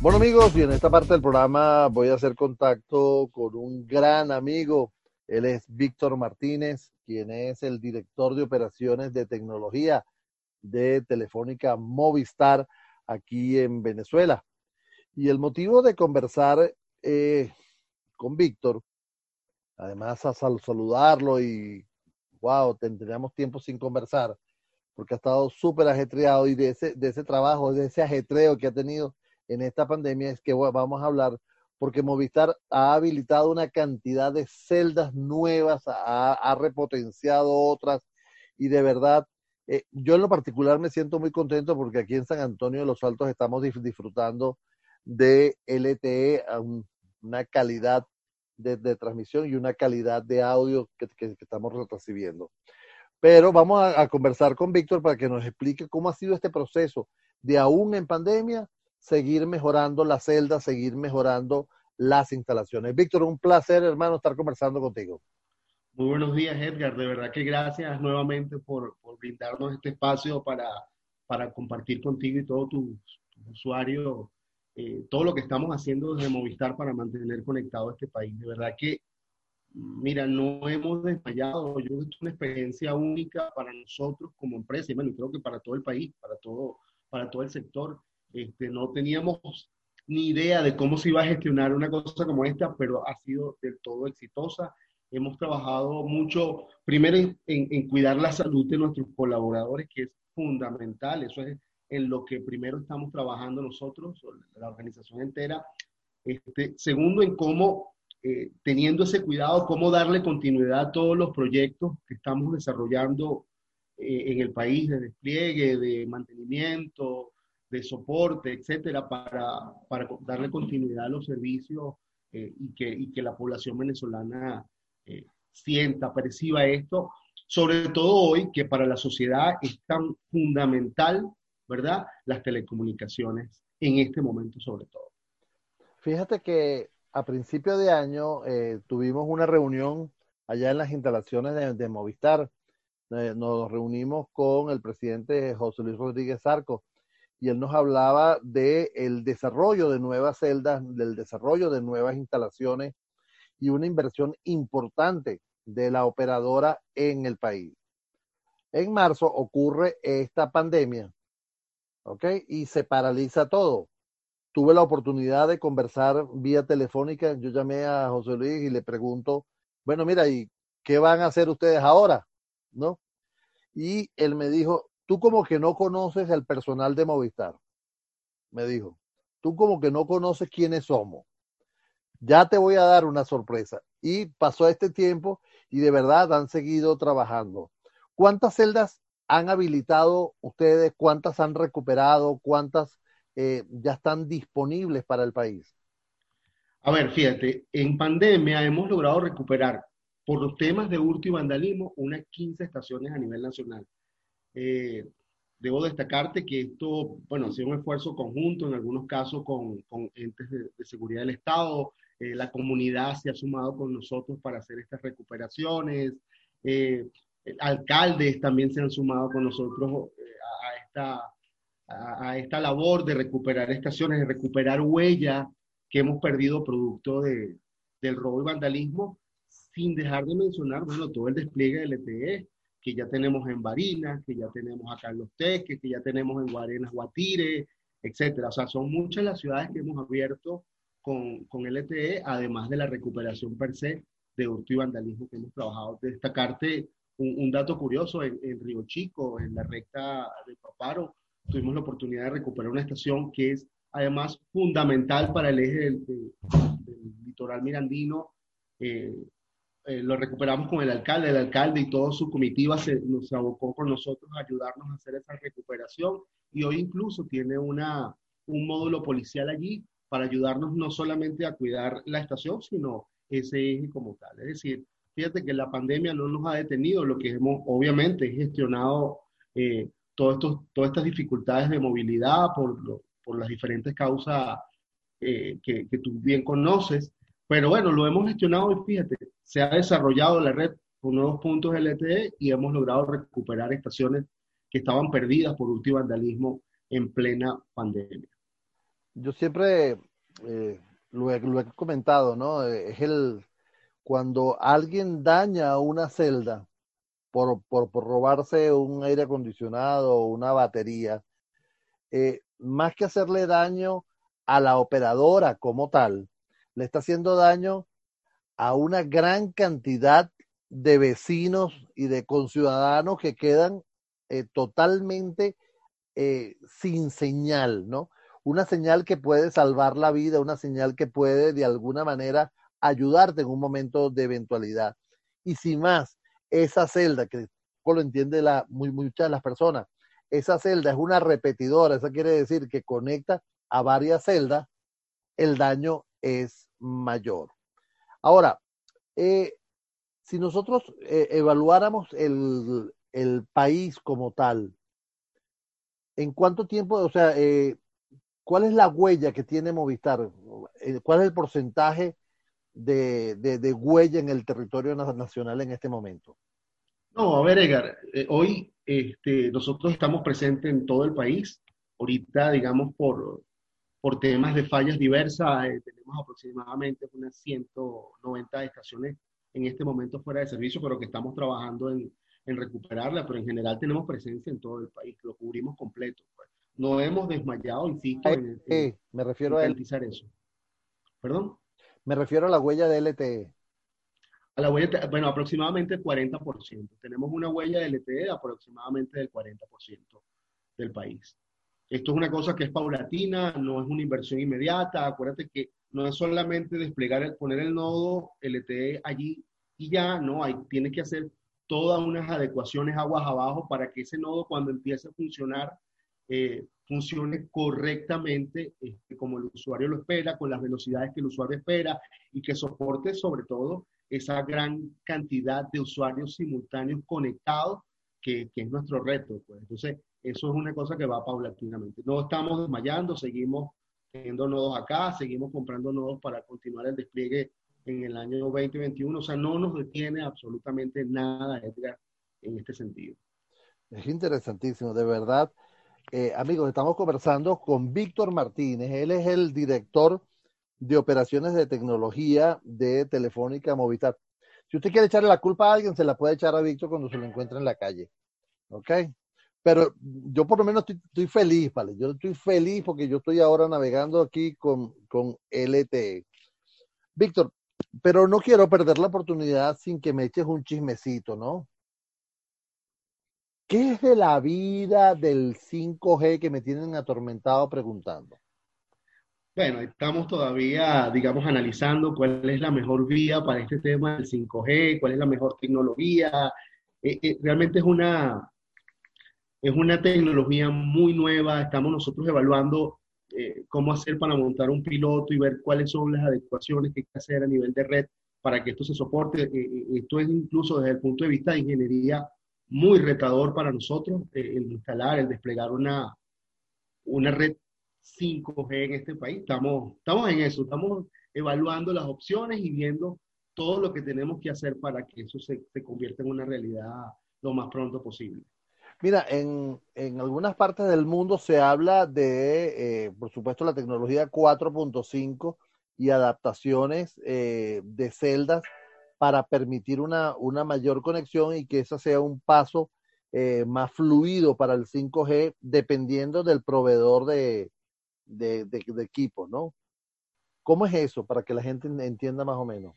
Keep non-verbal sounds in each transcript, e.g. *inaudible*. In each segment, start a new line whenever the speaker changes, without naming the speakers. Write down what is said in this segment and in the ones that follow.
Bueno amigos, y en esta parte del programa voy a hacer contacto con un gran amigo. Él es Víctor Martínez, quien es el director de operaciones de tecnología de Telefónica Movistar aquí en Venezuela. Y el motivo de conversar eh, con Víctor, además a saludarlo y, wow, tendríamos tiempo sin conversar, porque ha estado súper ajetreado y de ese, de ese trabajo, de ese ajetreo que ha tenido en esta pandemia es que vamos a hablar porque Movistar ha habilitado una cantidad de celdas nuevas, ha, repotenciado otras y de verdad, eh, yo en lo particular me siento muy contento porque aquí en San Antonio de los Altos estamos disfrutando de LTE a una calidad de, transmisión y una calidad de audio que, estamos recibiendo. Pero vamos a, a conversar con Víctor para que nos explique cómo ha sido este proceso de aún en pandemia seguir mejorando la celda, seguir mejorando las instalaciones. Víctor, un placer, hermano, estar conversando contigo.
Muy buenos días, Edgar. De verdad que gracias nuevamente por, brindarnos este espacio para, para, compartir contigo y todos tus usuarios eh, todo lo que estamos haciendo desde Movistar para mantener conectado este país. De verdad que, mira, no hemos desmayado. Yo creo que es una experiencia única para nosotros como empresa y bueno, creo que para todo el país, para todo, para todo el sector. Este, no teníamos ni idea de cómo se iba a gestionar una cosa como esta, pero ha sido del todo exitosa. Hemos trabajado mucho, primero en, cuidar la salud de nuestros colaboradores, que es fundamental. Eso es en lo que primero estamos trabajando nosotros, la organización entera. Este, segundo, en cómo, eh, teniendo ese cuidado, cómo darle continuidad a todos los proyectos que estamos desarrollando eh, en el país de despliegue, de mantenimiento, de soporte, etcétera, para, para darle continuidad a los servicios eh, y, que, y, que, la población venezolana eh, sienta, perciba esto, sobre todo hoy que para la sociedad es tan fundamental, ¿verdad? Las telecomunicaciones en este momento sobre todo.
Fíjate que a principio de año eh, tuvimos una reunión allá en las instalaciones de, Movistar. nos reunimos con el presidente José Luis Rodríguez Arco y él nos hablaba del el desarrollo de nuevas celdas, del desarrollo de nuevas instalaciones y una inversión importante de la operadora en el país. En marzo ocurre esta pandemia, ¿ok? Y se paraliza todo. Tuve la oportunidad de conversar vía telefónica. Yo llamé a José Luis y le pregunto, bueno, mira, ¿y qué van a hacer ustedes ahora? ¿No? Y él me dijo, tú como que no conoces al personal de Movistar, me dijo. Tú como que no conoces quiénes somos. Ya te voy a dar una sorpresa. Y pasó este tiempo y de verdad han seguido trabajando. ¿Cuántas celdas han habilitado ustedes? ¿Cuántas han recuperado? ¿Cuántas eh, ya están disponibles para el país?
A ver, fíjate, en pandemia hemos logrado recuperar por los temas de hurto y vandalismo unas 15 estaciones a nivel nacional. Eh, debo destacarte que esto, bueno, ha sido un esfuerzo conjunto, en algunos casos con, con entes de, seguridad del Estado, eh, la comunidad se ha sumado con nosotros para hacer estas recuperaciones, eh, alcaldes también se han sumado con nosotros a, esta, a, esta labor de recuperar estaciones, de recuperar huella que hemos perdido producto de, del robo y vandalismo, sin dejar de mencionar, bueno, todo el despliegue del ETE, que ya tenemos en Barinas, que ya tenemos acá en Los Teques, que ya tenemos en Guarenas, Guatire, etcétera. O sea, son muchas las ciudades que hemos abierto con, con LTE, además de la recuperación per se de hurto y vandalismo que hemos trabajado. Destacarte un, dato curioso, en, Río Chico, en la recta de Paparo, tuvimos la oportunidad de recuperar una estación que es además fundamental para el eje del, litoral mirandino, eh, eh, lo recuperamos con el alcalde, el alcalde y toda su comitiva se, nos abocó con nosotros a ayudarnos a hacer esa recuperación y hoy incluso tiene una, un módulo policial allí para ayudarnos no solamente a cuidar la estación, sino ese eje como tal. Es decir, fíjate que la pandemia no nos ha detenido, lo que hemos obviamente gestionado eh, todas estas dificultades de movilidad por, por las diferentes causas eh, que, que tú bien conoces, pero bueno, lo hemos gestionado y fíjate, se ha desarrollado la red con nuevos puntos LTE y hemos logrado recuperar estaciones que estaban perdidas por último vandalismo en plena pandemia.
Yo siempre eh, lo, he, lo, he, comentado, ¿no? Es el cuando alguien daña una celda por, por, por robarse un aire acondicionado o una batería, eh, más que hacerle daño a la operadora como tal, le está haciendo daño a una gran cantidad de vecinos y de conciudadanos que quedan eh, totalmente eh, sin señal, ¿no? Una señal que puede salvar la vida, una señal que puede de alguna manera ayudarte en un momento de eventualidad. Y sin más, esa celda, que lo entiende la, muy, muchas de las personas, esa celda es una repetidora, eso quiere decir que conecta a varias celdas, el daño es mayor. Ahora, eh, si nosotros eh, evaluáramos el, el, país como tal, ¿en cuánto tiempo, o sea, eh, cuál es la huella que tiene Movistar? ¿Cuál es el porcentaje de, de, de, huella en el territorio nacional en este momento?
No, a ver, Edgar, eh, hoy este, nosotros estamos presentes en todo el país. Ahorita, digamos, por, por temas de fallas diversas, eh, tenemos aproximadamente unas 190 estaciones en este momento fuera de servicio, pero que estamos trabajando en, en recuperarla, pero en general tenemos presencia en todo el país, lo cubrimos completo. Pues. No hemos desmayado, insisto, en,
en, me refiero
en a eso. ¿Perdón?
Me refiero a la huella de LTE.
A la huella, bueno, aproximadamente el 40%. Tenemos una huella de LTE de aproximadamente del 40% del país. Esto es una cosa que es paulatina, no es una inversión inmediata. Acuérdate que no es solamente desplegar, poner el nodo LTE allí y ya, no, hay, tienes que hacer todas unas adecuaciones aguas abajo para que ese nodo cuando empiece a funcionar eh, funcione correctamente este, como el usuario lo espera, con las velocidades que el usuario espera y que soporte sobre todo esa gran cantidad de usuarios simultáneos conectados que, que es nuestro reto. Pues. Entonces, eso es una cosa que va paulatinamente. No estamos desmayando, seguimos teniendo nodos acá, seguimos comprando nodos para continuar el despliegue en el año 2021. O sea, no nos detiene absolutamente nada, Edgar, en este sentido.
Es interesantísimo, de verdad. Eh, amigos, estamos conversando con Víctor Martínez. Él es el director de operaciones de tecnología de Telefónica Movistar. Si usted quiere echarle la culpa a alguien, se la puede echar a Víctor cuando se lo encuentre en la calle. ¿Ok? Pero yo por lo menos estoy, estoy feliz, ¿vale? Yo estoy feliz porque yo estoy ahora navegando aquí con, con LTE. Víctor, pero no quiero perder la oportunidad sin que me eches un chismecito, ¿no? ¿Qué es de la vida del 5G que me tienen atormentado preguntando?
Bueno, estamos todavía, digamos, analizando cuál es la mejor vía para este tema del 5G, cuál es la mejor tecnología. Eh, eh, realmente es una, es una tecnología muy nueva. Estamos nosotros evaluando eh, cómo hacer para montar un piloto y ver cuáles son las adecuaciones que hay que hacer a nivel de red para que esto se soporte. esto es incluso desde el punto de vista de ingeniería muy retador para nosotros, el instalar, el desplegar una, una red 5G en este país. Estamos, estamos en eso, estamos evaluando las opciones y viendo todo lo que tenemos que hacer para que eso se, se convierta en una realidad lo más pronto posible.
Mira, en, en algunas partes del mundo se habla de, eh, por supuesto, la tecnología 4.5 y adaptaciones eh, de celdas para permitir una, una mayor conexión y que ese sea un paso eh, más fluido para el 5G, dependiendo del proveedor de, de, equipo, ¿no? ¿Cómo es eso para que la gente entienda más o menos?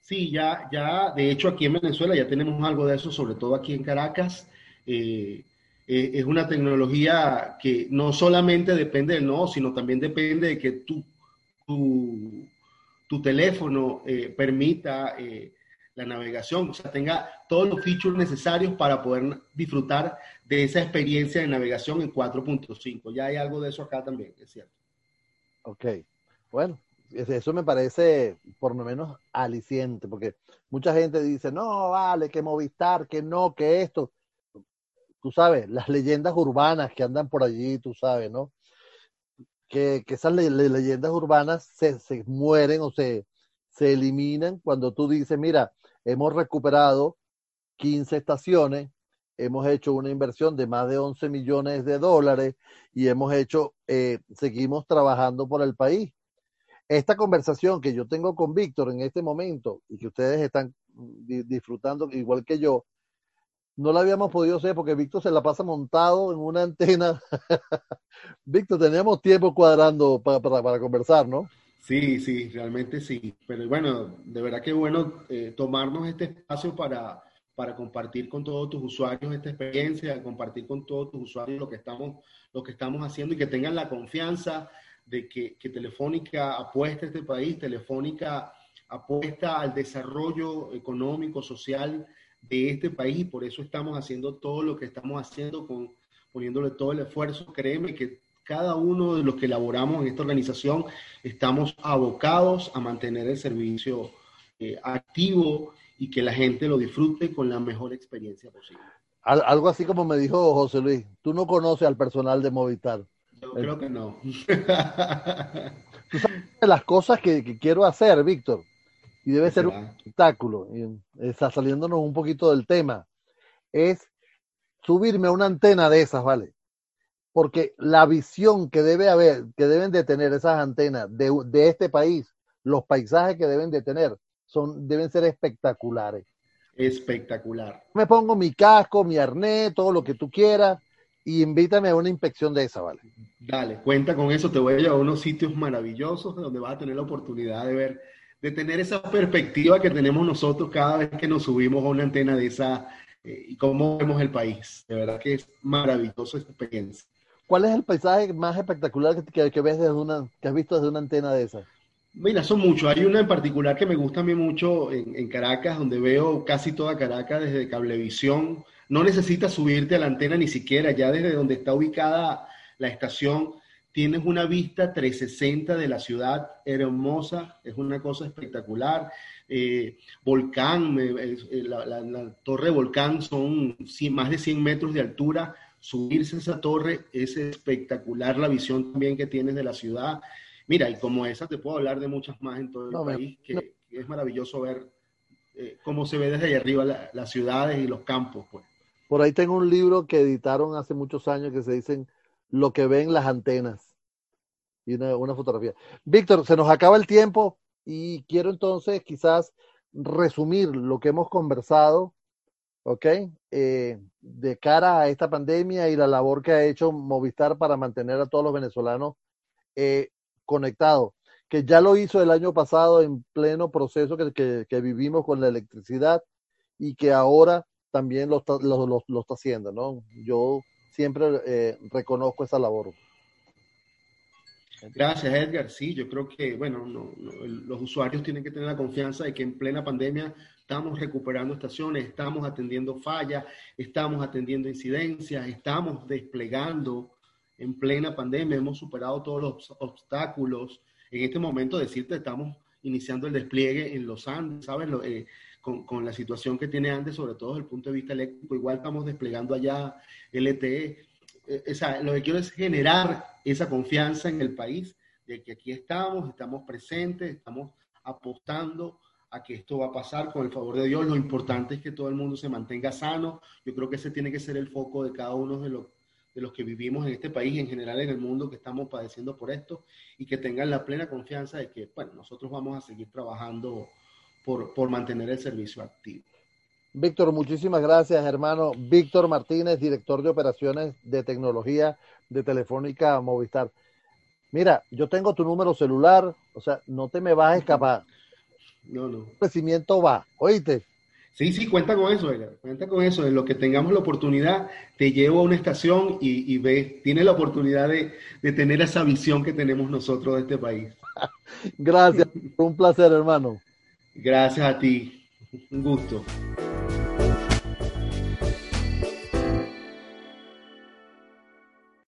Sí, ya, ya, de hecho aquí en Venezuela ya tenemos algo de eso, sobre todo aquí en Caracas. Eh, eh, es una tecnología que no solamente depende del nodo, sino también depende de que tu, teléfono permita la navegación, o sea, tenga todos los features necesarios para poder disfrutar de esa experiencia de navegación en 4.5. Ya hay algo de eso acá también, es cierto.
Ok, bueno, eso me parece por lo menos aliciente, porque mucha gente dice, no, vale, que Movistar, que no, que esto. Tú sabes, las leyendas urbanas que andan por allí, tú sabes, ¿no? Que, que esas le leyendas urbanas se, se mueren o se, se eliminan cuando tú dices, mira, hemos recuperado 15 estaciones, hemos hecho una inversión de más de 11 millones de dólares y hemos hecho, eh, seguimos trabajando por el país. Esta conversación que yo tengo con Víctor en este momento y que ustedes están disfrutando igual que yo, no la habíamos podido hacer porque Víctor se la pasa montado en una antena. *laughs* Víctor, teníamos tiempo cuadrando para, para, conversar, ¿no?
Sí, sí, realmente sí. Pero bueno, de verdad que bueno eh, tomarnos este espacio para, para compartir con todos tus usuarios esta experiencia, compartir con todos tus usuarios lo que estamos, lo que estamos haciendo y que tengan la confianza de que, que Telefónica apuesta a este país, Telefónica apuesta al desarrollo económico, social de este país y por eso estamos haciendo todo lo que estamos haciendo, con, poniéndole todo el esfuerzo. Créeme que cada uno de los que elaboramos en esta organización estamos abocados a mantener el servicio eh, activo y que la gente lo disfrute con la mejor experiencia posible.
algo así como me dijo José Luis, tú no conoces al personal de Movistar.
Yo creo que no. *laughs*
¿Tú sabes las cosas que, quiero hacer, Víctor, y debe ser un espectáculo, y está saliéndonos un poquito del tema, es subirme a una antena de esas, ¿vale? Porque la visión que debe haber, que deben de tener esas antenas de, de este país, los paisajes que deben de tener, son, deben ser espectaculares.
Espectacular.
Me pongo mi casco, mi arnés, todo lo que tú quieras, y invítame a una inspección de esa, ¿vale?
Dale, cuenta con eso, te voy a llevar a unos sitios maravillosos donde vas a tener la oportunidad de ver, de tener esa perspectiva que tenemos nosotros cada vez que nos subimos a una antena de esa eh, y cómo vemos el país. De verdad que es maravilloso esta experiencia.
¿Cuál es el paisaje más espectacular que, ves desde una, que has visto desde una antena de esa?
Mira, son muchos. Hay una en particular que me gusta a mí mucho en, Caracas, donde veo casi toda Caracas desde cablevisión. No necesitas subirte a la antena ni siquiera, ya desde donde está ubicada la estación, tienes una vista 360 de la ciudad hermosa, es una cosa espectacular. Eh, volcán, eh, la, torre Volcán son más de 100 metros de altura. Subirse a esa torre es espectacular la visión también que tienes de la ciudad. Mira, y como esa te puedo hablar de muchas más en todo el país, que, es maravilloso ver eh, cómo se ve desde ahí arriba las ciudades y los campos. Pues.
Por ahí tengo un libro que editaron hace muchos años que se dicen Lo que ven las antenas. Y una, fotografía. Víctor, se nos acaba el tiempo y quiero entonces quizás resumir lo que hemos conversado, ¿ok? Eh, de cara a esta pandemia y la labor que ha hecho Movistar para mantener a todos los venezolanos eh, conectado, que ya lo hizo el año pasado en pleno proceso que, que, vivimos con la electricidad y que ahora también lo está, lo, está haciendo, ¿no? Yo siempre eh, reconozco esa labor.
Gracias, Edgar. Sí, yo creo que, bueno, los usuarios tienen que tener la confianza de que en plena pandemia estamos recuperando estaciones, estamos atendiendo fallas, estamos atendiendo incidencias, estamos desplegando en plena pandemia, hemos superado todos los obstáculos. En este momento, decirte, estamos iniciando el despliegue en los Andes, ¿sabes? Eh, con, con, la situación que tiene Andes, sobre todo desde el punto de vista eléctrico, igual estamos desplegando allá LTE. Eh, lo que quiero es generar esa confianza en el país de que aquí estamos, estamos presentes, estamos apostando a que esto va a pasar con el favor de Dios. Lo importante es que todo el mundo se mantenga sano. Yo creo que ese tiene que ser el foco de cada uno de los de los que vivimos en este país, en general en el mundo, que estamos padeciendo por esto y que tengan la plena confianza de que, bueno, nosotros vamos a seguir trabajando por, por mantener el servicio activo.
Víctor, muchísimas gracias, hermano. Víctor Martínez, director de operaciones de tecnología de Telefónica Movistar. Mira, yo tengo tu número celular, o sea, no te me vas a escapar.
No, no.
El crecimiento va, oíste.
Sí, sí, cuenta con eso, Edgar. Cuenta con eso. En lo que tengamos la oportunidad, te llevo a una estación y, y ves, tienes la oportunidad de, de, tener esa visión que tenemos nosotros de este país. *laughs*
Gracias, un placer, hermano.
Gracias a ti. Un gusto.